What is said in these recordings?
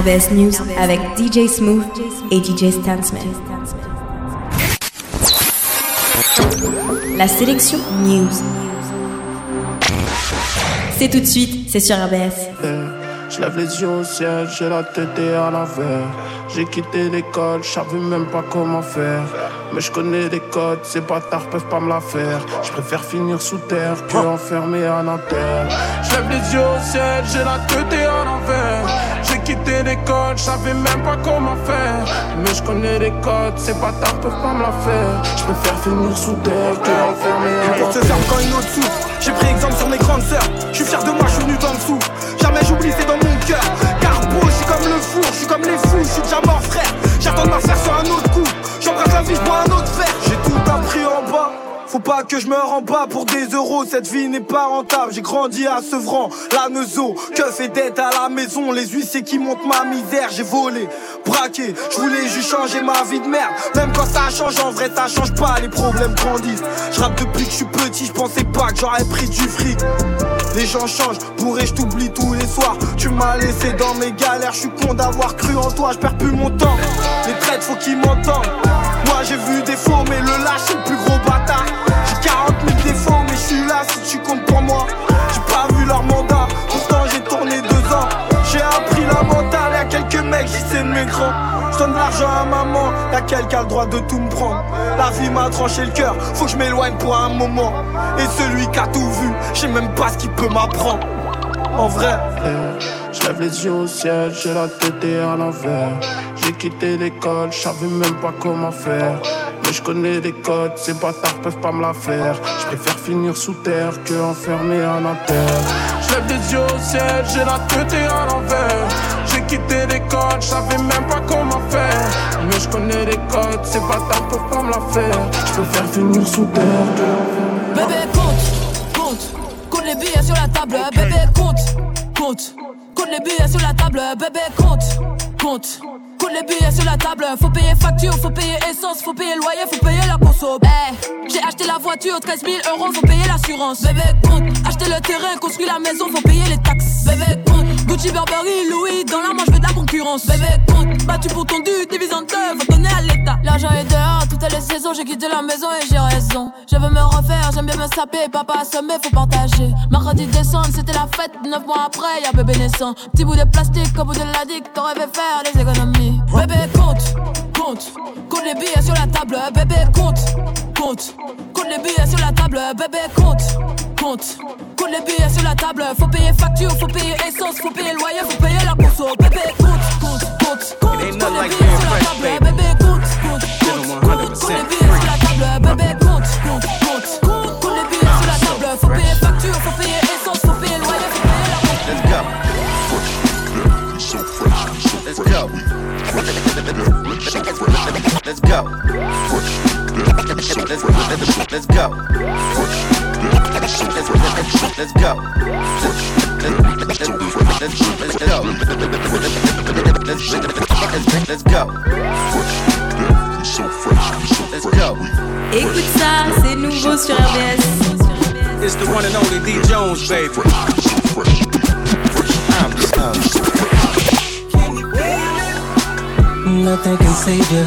RBS News avec DJ Smooth et DJ Stansman. La sélection News. C'est tout de suite, c'est sur RBS. Je lève les yeux au ciel, j'ai la tête à l'envers. J'ai quitté l'école, je savais même pas comment faire. Mais je connais les codes, ces bâtards peuvent pas me la faire. Je préfère finir sous terre que enfermé à Nanterre. Je lève les yeux au ciel, j'ai la tête à l'envers. Quitté l'école, je savais même pas comment faire. Mais je connais les codes, ces bâtards peuvent pas me la faire. Je préfère finir sous terre que enfermé à Pour se ferme quand une autre. J'ai pris exemple sur mes grandes sœurs. Je suis fier de moi, je suis venu d'en dessous. Que je me rends bas pour des euros, cette vie n'est pas rentable. J'ai grandi à Sevran, la Neuzo, que fait d'être à la maison. Les huissiers qui montent ma misère, j'ai volé, braqué. Je voulais juste changer ma vie de merde. Même quand ça change, en vrai ça change pas, les problèmes grandissent. Je rappe depuis que je suis petit, je pensais pas que j'aurais pris du fric. Les gens changent, pourrais je t'oublie tous les soirs. Tu m'as laissé dans mes galères, je suis con d'avoir cru en toi, je perds plus mon temps. Les traites, faut qu'ils m'entendent. Moi j'ai vu des faux, mais le lâche c'est le plus gros bâtard. Suis là si tu comptes pour moi. J'ai pas vu leur mandat, pourtant j'ai tourné deux ans. J'ai appris la mentale, y'a quelques mecs, j'y sais de mes grands. J'donne de l'argent à maman, y'a quelqu'un a le droit de tout me prendre. La vie m'a tranché le cœur, faut que je m'éloigne pour un moment. Et celui qui a tout vu, je sais même pas ce qu'il peut m'apprendre. En vrai, Je lève les yeux au ciel, j'ai la tête à l'envers. J'ai quitté l'école, je même pas comment faire. Mais je connais les codes, ces bâtards peuvent pas me la faire. Je préfère finir sous terre que enfermé à Nanterre. Je lève les yeux au ciel, j'ai la tête à l'envers. J'ai quitté l'école, je savais même pas comment faire. Mais je connais les codes, ces bâtards peuvent pas me la faire. Je préfère finir sous terre que Bébé, compte, compte, compte les billets sur la table. Bébé, compte, compte, compte les billets sur la table. Bébé, compte, compte. Compte les billets sur la table, faut payer facture, faut payer essence, faut payer loyer, faut payer la conso. Eh, j'ai acheté la voiture, 13 000 euros, faut payer l'assurance. Bébé, compte, acheter le terrain, construire la maison, faut payer les taxes. Bébé, compte, Gucci, Burberry, Louis, dans la manche, je de la concurrence. Bébé, compte, battu pour ton dû, divise en deux, faut donner à l'État. L'argent est dehors, toutes les saisons, j'ai quitté la maison et j'ai raison. Je veux me refaire, j'aime bien me saper, papa assommé, faut partager. Mercredi décembre, c'était la fête, neuf mois après, y'a bébé naissant. Petit bout de plastique, au bout de la dick, t'aurais fait faire des économies. Bébé, compte, compte, compte les billets sur la table, bébé, compte, compte, compte les billets sur la table, bébé, compte, compte les billets sur la table, faut payer facture, faut payer essence, faut payer loyer, faut payer la conso, bébé, compte, compte, compte, compte, les nothing like billets sur la table, baby. bébé, compte, compte, compte, Living compte, compte les 100% billets sur la table, bébé, compte, compte, compte, compte, compte les billets sur la table, faut payer facture, faut payer essence, faut payer loyer, faut payer la conso. Let's go. Let's go. Let's go. Let's, let's, let's go. Let's, let's go. Let's, let's go. Let's, let's go. Let's go. Écoute ça, c'est nouveau sur RBS. It's the one and only D Jones, baby. Nothing can save you.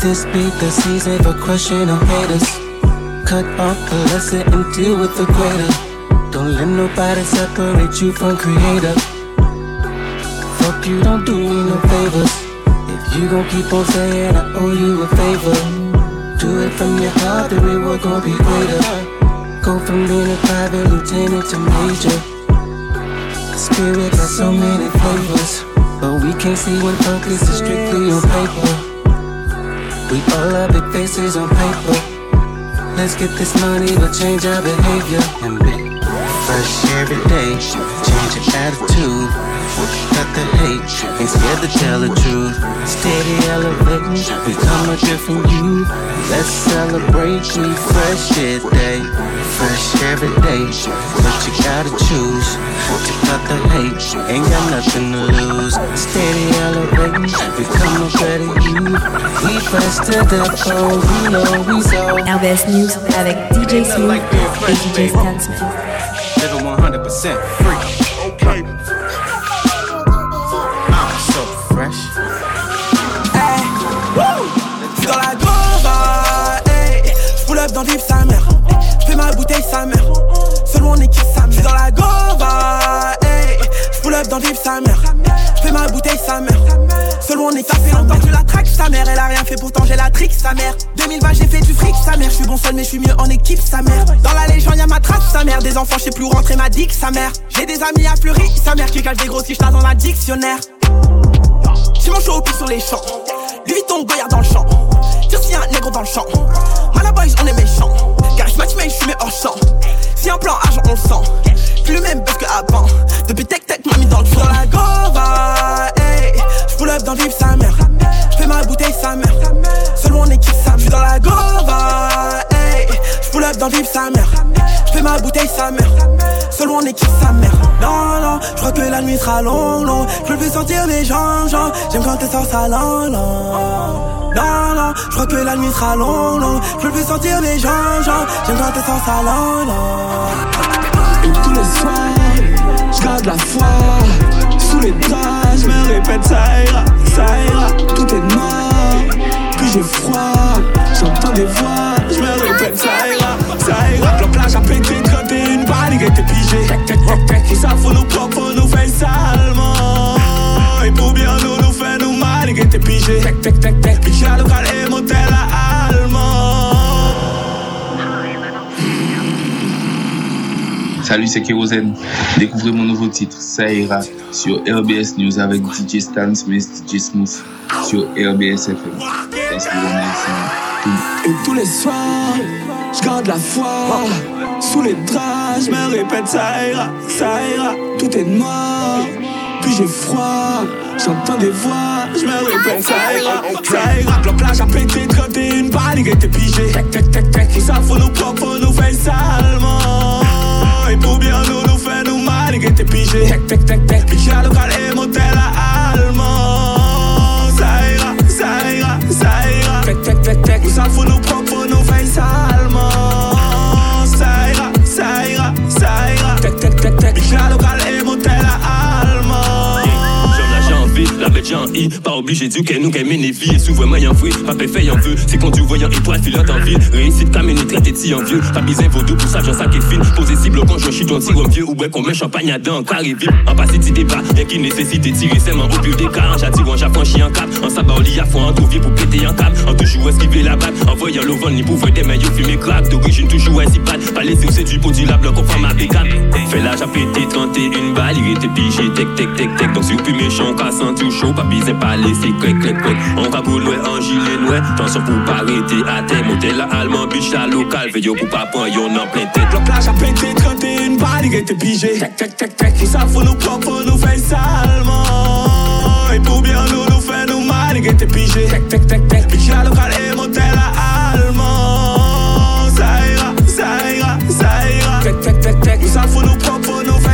This be the season for crushing on haters. Cut off lesser and deal with the greater. Don't let nobody separate you from creator. Fuck you, don't do me no favors. If you gon' keep on saying I owe you a favor, do it from your heart, the reward gon' be greater. Go from being a private lieutenant to major. Spirit got so many flavors, but we can't see when focus is strictly on paper. We all have big faces on paper. Let's get this money, but change our behavior and be fresh every day. Change your attitude. Cut the hate, ain't scared to tell the truth. Steady elevating, become a different you. Let's celebrate, we fresh every day. Fresh every day, but you gotta choose to cut the hate. Ain't got nothing to lose. Steady elevating, become a better you. We fresh to the bone, oh, you know we so. RBS News avec DJ Smooth et DJ Stansman. living 100% free. I'm sa mère, elle a rien fait, pourtant j'ai la trick, sa mère. 2020, j'ai fait du fric, sa mère. Je suis bon seul, mais je suis mieux en équipe, sa mère. Dans la légende, y'a ma trace, sa mère. Des enfants, je sais plus rentrer ma dick, sa mère. J'ai des amis à fleurir, sa mère qui cache des gros si dans la dictionnaire. J'ai mon show sur les champs. Lui, ton goyard dans le champ. si un négro dans le champ. Malaboys, on est méchants. Cash match, mais je suis hors champ. Si un plan argent, on le sent. Plus même buzz que avant. Depuis tech tech, m'a mis dans le fond. Dans la gova, hey. J'pull up dans le sa mère. J'fais ma bouteille sa mère. Seulement on équipe sa mère. dans la gova, hey. J'pull up dans le sa mère. Ma bouteille sa mère. Seulement on équipe sa mère. Non, non, j'crois que la nuit sera longue, long. J'peux plus sentir mes jambes, J'aime quand t'es sans sa langue, non, non, je crois que la nuit sera longue, longue. Je plus sentir mes jambes, J'aime quand t'es sa langue, et tous les soirs, je garde la foi. Sous les draps, je me répète ça ira, ça ira. Tout est noir, puis j'ai froid. J'entends des voix, je me répète ça ira, ça ira. La plage a pété, t'es une balle, était pigé. Ça faut nous faut nous faire salement. Et pour bien nous, nous faire nous mal, était pigé. Puis j'ai local et motel à allemand. Salut, c'est Kérosène. Découvrez mon nouveau titre, Ça ira, sur RBS News avec DJ Stan Smith, DJ Smooth, sur RBS FM. Et tous les soirs, je garde la foi. Sous les draps, je me répète, ça ira, ça ira, tout est noir. Puis j'ai froid, j'entends des voix, je me répète, ça ira, ça ira. La plage a pété, t'es une panique et t'es pigé. Tout ça faut nous propres, nous fait salement. Et pour bien nous, nous fait nous mal, et t'es pigé. Tec, tec, tec, tec. Pichat local et motel à pas obligé du qu'elle nous mène vie et souvent y'en fouille, pas fait y'en veut, c'est quand tu voyant étoile filant en ville, réussite caméné traité de en vieux, pas besoin vaudou pour ça j'en sac et fine, posé cible quand je suis ton tir vieux ou ouais qu'on met champagne à dents, carré vite, en passé ti débat, y'a qui nécessite tirer seulement au plus des cas, j'attire en j'affranchis en cap, en sabat au à fond en trouvier pour péter en cap, en toujours esquiver la batte, en voyant le vent ni pour des maillots fumés crack, d'origine toujours ainsi bad, pas laisser c'est du produit la bloc enfin ma bécane, fait l'âge à péter 31 balles, il était pigé, tec tec tec tec, donc si plus méchant, qu'à sentir chaud, pas besoin pas laisser clic clic clic. On va pour loin en gilet noir, attention pour pas arrêter à terre. Motel la allemand, biche la local, veillez pour pas prendre yon en plein tête. La plage a pété, 31 balles, il était pigé. Tac tac tac tac, ça faut nous propres, nous fait salement. Et pour bien nous, nous fait nous mal, il était pigé. Tac tac tac tac, biche la local et motel la allemand. Ça ira, ça ira, ça ira. Tac tac tac tac, ça faut nous propres, nous fait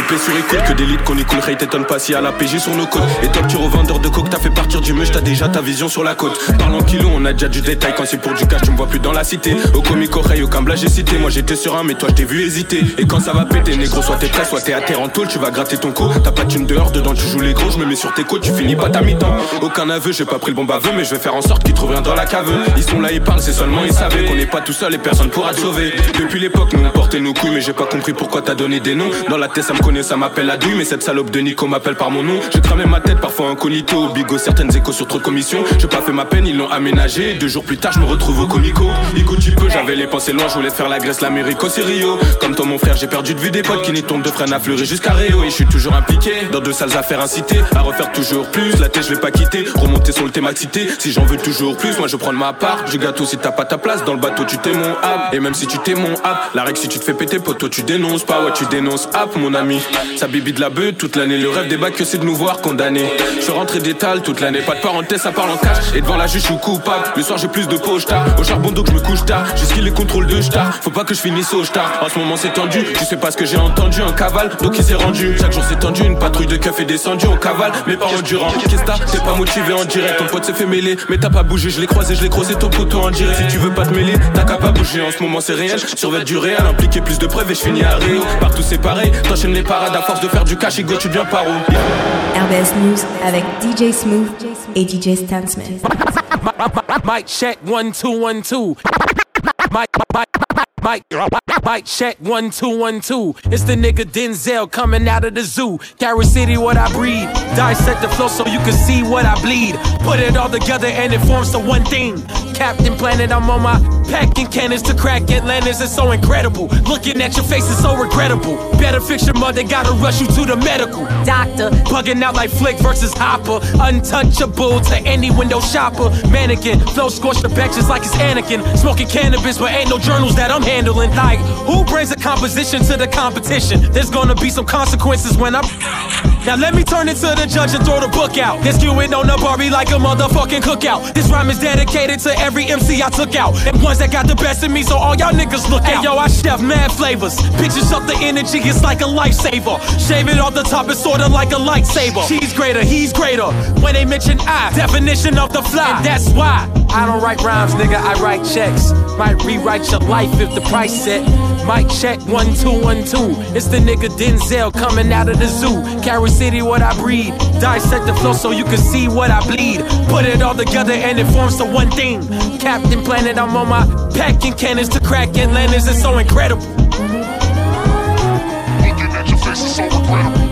P sur écoute, que d'élite qu'on écoute, Ray t'étonne pas si à la PJ sur nos côtes. Et toi, tu revendeur de coke, t'as fait partir du mush, t'as déjà ta vision sur la côte. Parlant kilo, on a déjà du détail, quand c'est pour du cash, tu me vois plus dans la cité. Au comique oreille, au cambla, j'ai cité. Moi j'étais sur un, mais toi je vu hésiter. Et quand ça va péter, négro, soit t'es prêt, soit t'es à terre en tôle, tu vas gratter ton co. T'as pas d'une dehors, dedans tu joues les gros, je me mets sur tes côtes, tu finis pas ta mi-temps. Aucun aveu, j'ai pas pris le bon baveux, mais je vais faire en sorte qu'ils trouvent rien dans la cave. Ils sont là, ils parlent, c'est seulement ils savaient qu'on n'est pas tout seul et personne pourra te sauver. Depuis l'époque, nous on portait nos couilles, mais j'ai pas compris pourquoi t'as donné des noms. Dans la tête, ça connaît, ça m'appelle la douille, mais cette salope de Nico m'appelle par mon nom. J'ai cramé ma tête, parfois incognito, bigo, certaines échos sur trop de commissions. J'ai pas fait ma peine, ils l'ont aménagé. Deux jours plus tard, je me retrouve au comico. Ico, tu peux, j'avais les pensées loin, je voulais faire la Grèce, l'Amérique, c'est Rio. Comme toi, mon frère, j'ai perdu de vue des potes qui n'y tombent de freine à fleurir jusqu'à Rio. Et je suis toujours impliqué dans de sales affaires incitées à refaire toujours plus. La tête, je vais pas quitter, remonter sur le thème cité. Si j'en veux toujours plus, moi je prends ma part. Je gâteau si t'as pas ta place dans le bateau, tu t'es mon app. Et même si tu t'es mon app, la règle si tu te fais péter, poteau, tu dénonces pas. Ouais, tu dénonces app, mon ami. Ça bibi de la beuh toute l'année. Le rêve des bacs que c'est de nous voir condamnés. Je suis rentré d'étal toute l'année, pas de parenthèse, ça parle en cash. Et devant la juge, je suis coupable. Le soir, j'ai plus de poche tard. Au charbon donc je me couche tard. Jusqu'il les contrôles de star. Faut pas que je finisse au star. En ce moment, c'est tendu. Tu sais pas ce que j'ai entendu, un cavale. Donc il s'est rendu. Chaque jour, c'est tendu. Une patrouille de keuf est descendue. On cavale, mais pas endurant. Qu'est-ce que t'es pas motivé en direct. Ton pote s'est fait mêler. Mais t'as pas bougé, je l'ai croisé, je l'ai croisé ton poteau en direct. Si tu veux pas te mêler, t'as qu'à pas bouger. en ce moment c'est réel. Survêt du réel, impliquer plus de preuves et je finis à Rio. Partout c'est pareil, t'enchaînes les des parades à force de faire du cash et go tu deviens paro. RBS News avec DJ Smooth et DJ Stan Smith. Mic check 1 2 1 2 Mic Mike, check one, two, one, two. It's the nigga Denzel coming out of the zoo. Car City, what I breed. Dissect the flow so you can see what I bleed. Put it all together and it forms the one thing. Captain Planet, I'm on my packing cannons to crack Atlantis. It's so incredible. Looking at your face is so regrettable. Better fix your mother, gotta rush you to the medical. Doctor, bugging out like Flick versus Hopper. Untouchable to any window shopper. Mannequin, flow scorched the back just like it's Anakin. Smoking cannabis, but ain't no journals that I'm handling. Like, who brings a composition to the competition? There's gonna be some consequences when I'm. Now let me turn into the judge and throw the book out. This skewing on the Barbie like a motherfucking cookout. This rhyme is dedicated to every MC I took out. And ones that got the best of me, so all y'all niggas look out. Hey, yo, I chef mad flavors. Bitches up the energy, it's like a lifesaver. Shave it off the top, it's sorta like a lightsaber. She's greater, he's greater. When they mention I, definition of the fly. And that's why I don't write rhymes, nigga, I write checks. Might rewrite your life if the price set. Mic check one two one two. It's the nigga Denzel coming out of the zoo. Carry City, what I breed. Dissect the flow so you can see what I bleed. Put it all together and it forms the one thing. Captain Planet, I'm on my packing cannons to crack Atlantis. It's so incredible. Looking at your face is so incredible.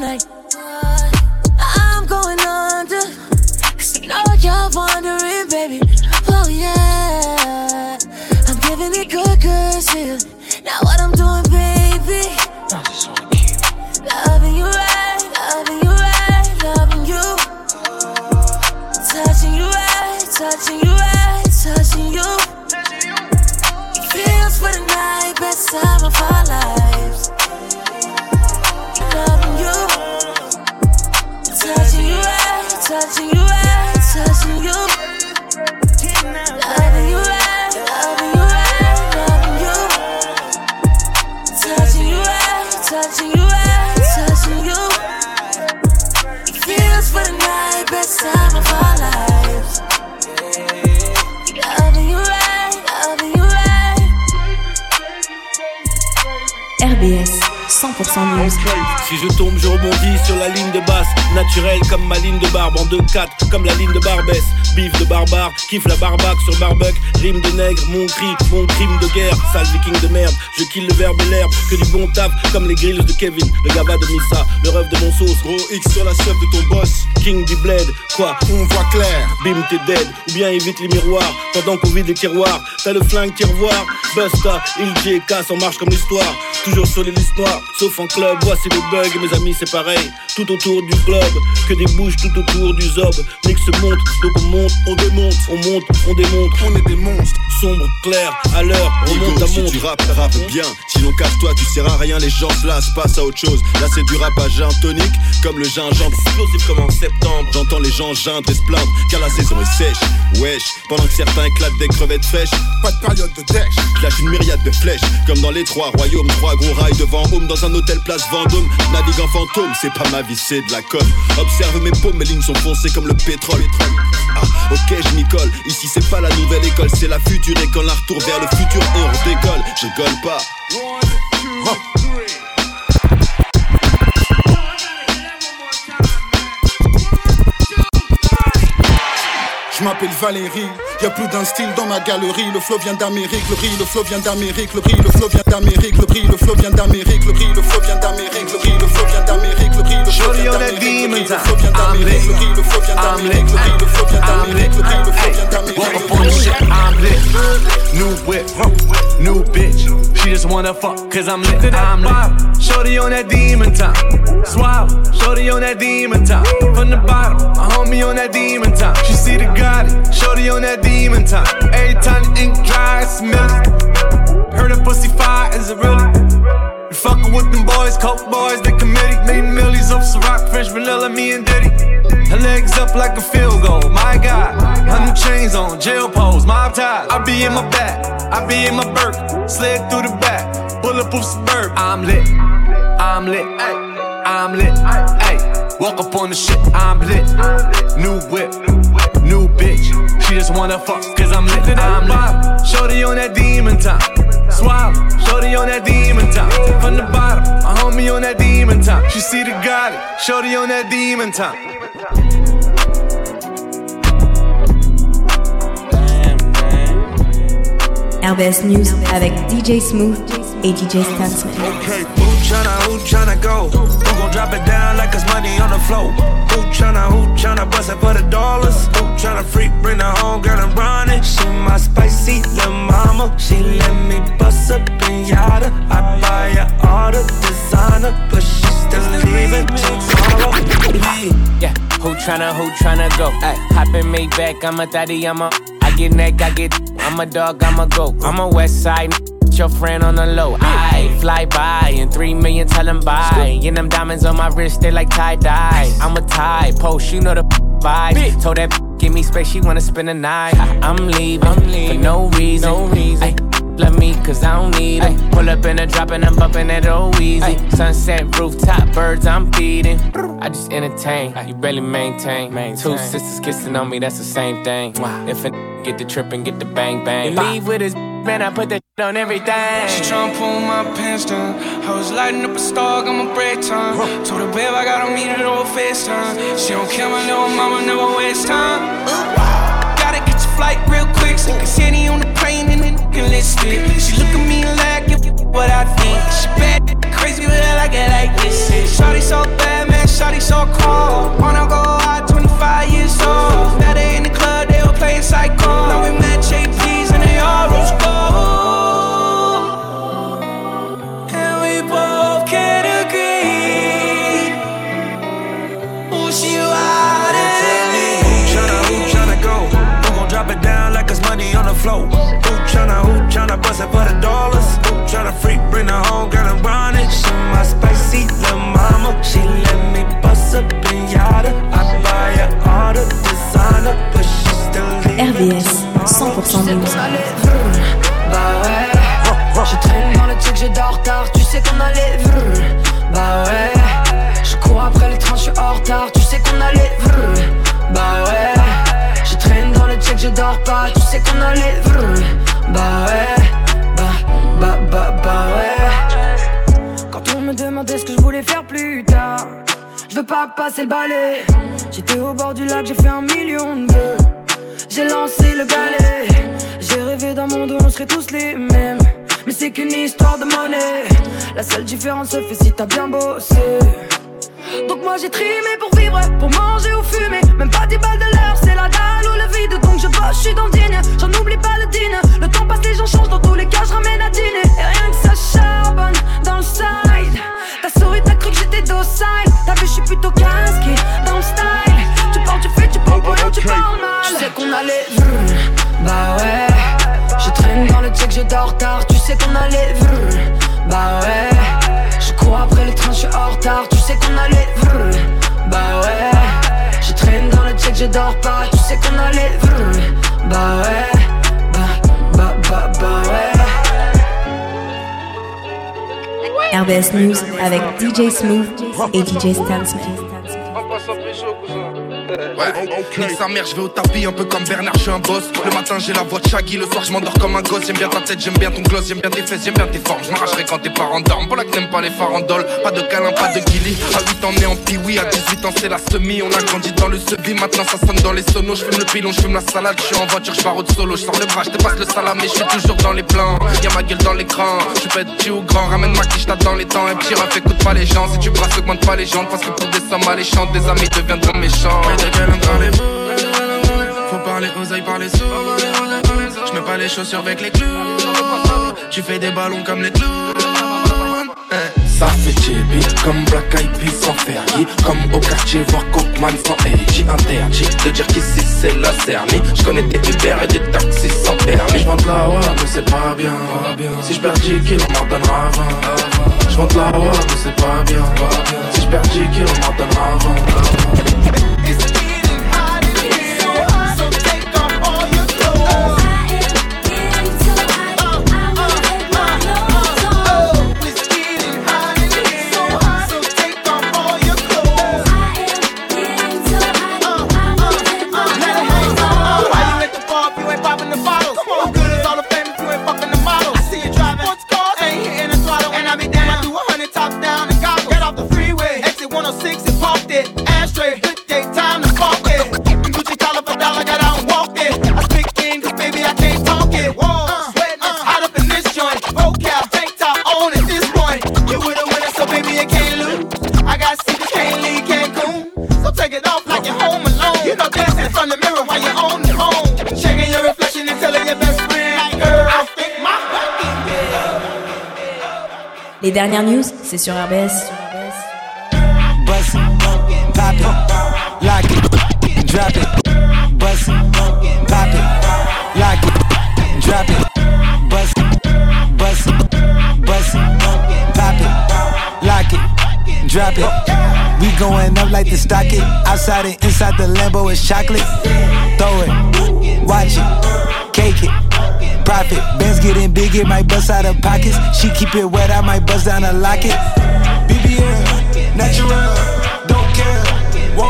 Tonight. I'm going under. I know you're wondering, baby. Oh yeah. I'm giving it good, good to you. Now what I'm doing, baby. Loving you right, loving you right, loving you. Touching you right, touching you right, Si je tombe, je rebondis sur la ligne de basse. Naturel comme ma ligne de barbe en 2-4, comme la ligne de Barbès. Bif de barbare, kiffe la barbac sur barbuck. Rime de nègre, mon cri, mon crime de guerre. Sale viking de merde, je kill le verbe et l'herbe. Que du bon taf, comme les grilles de Kevin. Le gaba de Missa, le rêve de mon sauce. Gros X sur la chef de ton boss. King du bled, quoi On voit clair. Bim, t'es dead. Ou bien évite les miroirs. Pendant qu'on vide les tiroirs. T'as le flingue revoit. Busta, il et casse en marche comme l'histoire. Toujours sur les listes sauf en club. Voici le bug, mes amis, c'est pareil. Tout autour du globe, que des bouches tout autour du zob. Mix se monte, donc on monte, on démonte, on monte, on démonte. On est des monstres, sombre, clair, à l'heure, on Nico, monte à si monte. tu rappes, rappe bien. Sinon casse-toi, tu seras rien. Les gens se lassent, passe à autre chose. Là c'est du rap à gin tonique, comme le gingembre. Explosif comme septembre. Les gens geindre et se plaindre, car la saison est sèche. Wesh, pendant que certains éclatent des crevettes fraîches. Pas de période de dèche. Lâche une myriade de flèches, comme dans les trois royaumes. Trois gros rails devant home dans un hôtel place Vendôme. Navigue en fantôme, c'est pas ma vie, c'est de la com. Observe mes paumes, mes lignes sont foncées comme le pétrole. Ah, ok, je m'y colle. Ici, c'est pas la nouvelle école, c'est la future école. Un retour vers le futur et on décolle. Je rigole pas. Je m'appelle Valérie, y a plus d'un style dans ma galerie. Le flow vient d'Amérique, le riz, le flow vient d'Amérique, le riz, le flow vient d'Amérique, le riz, le flow vient d'Amérique, le riz, le flow vient d'Amérique, le riz, le flow vient d'Amérique, le riz, le flow vient d'Amérique, le riz, le flow vient d'Amérique, le riz, le flow vient d'Amérique, le riz, le flow vient d'Amérique, le riz, le flow vient d'Amérique. Walk up on the shit, I'm lit. New whip, new bitch. She just wanna fuck, cause I'm lit. I'm lit. Shorty on that demon time. Swallow, shorty on that demon time. From the bottom, a homie on that demon time. She see the Gotti, shorty on that demon time. Every time the ink dry, I smell it. Heard a pussy fire, is it really? You fuckin' with them boys, coke boys, the committee. Made millions off Ciroc, French vanilla, me and Diddy. Her legs up like a field goal, my God. Hundred chains on, jail pose, mob ties. I be in my back, I be in my Burke. Slid through the back, bulletproof suburb. I'm lit, I'm lit, ay, I'm lit, ay. Walk up on the shit, I'm lit. New whip, new bitch. She just wanna fuck, cause I'm lit, I'm lit. Shorty on that demon time. Swallow, shorty on that demon time. From the bottom, a homie on that demon time. She see the God, shorty on that demon time. RBS News avec DJ Smooth et DJ Stansman. Okay, who tryna, go? Who gon' drop it down like it's money on the floor? Who tryna, who tryna bust it for the dollars? Who tryna freak, bring the home girl and run it? She my spicy little mama. She let me bust up pinata. I buy her all the designer, but she still leaving tomorrow. Yeah, who tryna, who tryna go? Ay, hop in Maybach, I'm a daddy, I'm a. I get neck, I get. I'm a dog, I'm a goat. I'm a west side. Your friend on the low. I fly by and three million tell him bye. And them diamonds on my wrist, they like tie dye. I'm a tie post, you know the vibe. Told that give me space, she wanna spend the night. I'm leaving, I'm leaving. for no reason. No reason. Love me cause I don't need it. Pull up in a drop and I'm bumping it all easy. Sunset rooftop, birds I'm feeding. I just entertain, you barely maintain. Two sisters kissing on me, that's the same thing. If a get the trip and get the bang bang. You leave with his man, I put that shit on everything. She tryna pull my pants down. I was lighting up a star, got my break time. Told her, babe, I gotta meet her over FaceTime. She don't care, my little mama never waste time. Gotta get your flight real quick. So can see on the plane and then enlisted. She look at me like you, what I think. She bad, crazy, but I like it like this. Shawty so bad, man, shawty so cold. Wanna go for the dollars? Who tryna freak, bring her home, it? She my spicy little mama. She let me bust up pinata. I buy her all the designer, but she still leaving RBS 100% news. Bah ouais, je traîne dans le truc, j'ai dors tard, tu sais qu'on allait. Bah ouais, je cours après le train, je suis hors retard, tu sais qu'on allait. Bah ouais, je traîne dans le check, je dors pas, tu sais qu'on allait passer le balai. J'étais au bord du lac, j'ai fait un million de. J'ai lancé le balai. J'ai rêvé d'un monde où on serait tous les mêmes. Mais c'est qu'une histoire de monnaie. La seule différence se fait si t'as bien bossé. Donc moi j'ai trimé pour vivre, pour manger ou fumer. Même pas 10 balles de l'heure, c'est la dalle ou le vide. Donc je bosse, je suis dans le digne. J'en oublie pas le dîner. Le temps passe, les gens changent. Dans tous les cas, je ramène à dîner. Et rien que ça charbonne dans le side. T'as souri, t'as cru que j'étais docile. T'as vu, je suis plutôt casqué dans le style. Tu parles, tu fais, tu parles pour tu parles mal. Tu sais qu'on allait. vrr. Bah ouais. Je traîne dans le check, je dors tard. Tu sais qu'on allait. vrr. Bah ouais. Je cours après le train, je suis hors retard. Tu sais qu'on allait. vrr. Bah ouais. Je traîne dans le check, je dors pas. Tu sais qu'on allait. Bah ouais. Bah, bah, bah, bah ouais. RBS News avec DJ Smooth et DJ Stansman. On un cousin. Nique sa mère, je vais au tapis, un peu comme Bernard, je suis un boss. Le matin, j'ai la voix de Shaggy, le soir, je m'endors comme un gosse. J'aime bien ta tête, j'aime bien ton gloss, j'aime bien tes fesses, j'aime bien tes formes. Je m'arracherai quand tes parents dorment. Pour la que t'aimes pas les farandoles, pas de câlin, pas de guilly. À 8 ans, né en piwi, à 18 ans, c'est la semi. On a grandi dans le sevi, maintenant ça sonne dans les sonos. Je fume le pilon, je fume la salade, je suis en voiture, je pars au solo. Je sors le bras, je te passe le salamé, je suis toujours dans les plans. Y'a ma gueule dans l'écran, tu peux être petit ou grand, ramène ma quiche, dans les temps. Et petit ref, écoute pas les gens. Si tu brasses, augmente pas les gens. Parce que pour des sommes alléchantes, des amis deviendront méchants. Faut parler oseille, parler sous. Je mets pas les chaussures avec les clous. Tu fais des ballons comme les clous. Ça fait chibi comme Black Eyed Peas sans Fergie. Comme au quartier voir Cockman sans AG Interdit de dire qu'ici c'est la Cerny Je connais des Uber et des taxis sans permis. Je de la ouais mais c'est pas bien. Si je perds 10 kilos m'en donnera 20 Je la ouais mais c'est pas bien. Si je perds 10 kilos m'en donnera 20 Les dernières news, c'est sur RBS. drop it. We going up like the stock it. Outside and inside the Lambo is chocolate. Throw it, watch it, cake it profit. Bands getting big, it might bust out of pockets. She keep it wet, I might bust down a locket. BBL, natural, don't care.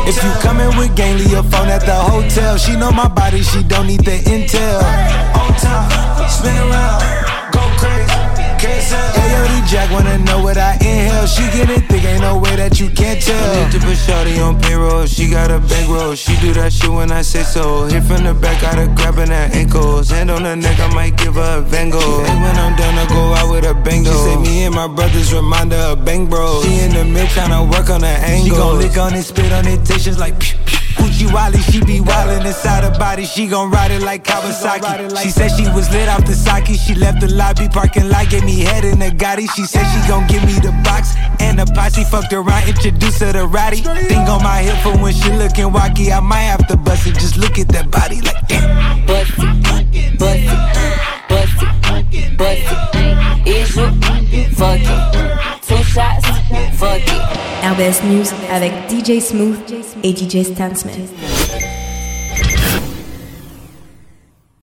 If you coming with gang, leave your phone at the hotel. She know my body, she don't need the intel. On top, spin around. Ayo, Jack wanna know what I inhale. She get it thick, ain't no way that you can't tell. I need to put Shorty on payroll. She got a bankroll. She do that shit when I say so. Hit from the back, got her grabbing her ankles. Hand on her neck, I might give her a Van Gogh. And when I'm done, I go out with a bango. She say me and my brothers remind her of bang bro. She in the mid tryna work on her angle. She gon' lick on it, spit on it, taste just like. Pew, pew. Gucci Wally, she be wildin' inside her body. She gon' ride it like Kawasaki. She said she was lit off the sake. She left the lobby parking lot, gave me head in the Gotti. She said she gon' give me the box and the posse. Fucked around, introduced her to Roddy. Thing on my hip for when she lookin' wacky. I might have to bust it. Just look at that body like damn. Bust it, bust it, bust it, bust it. Is you fuck it? Two shots, fuck it. RBS News avec DJ Smooth et DJ Stan Smith.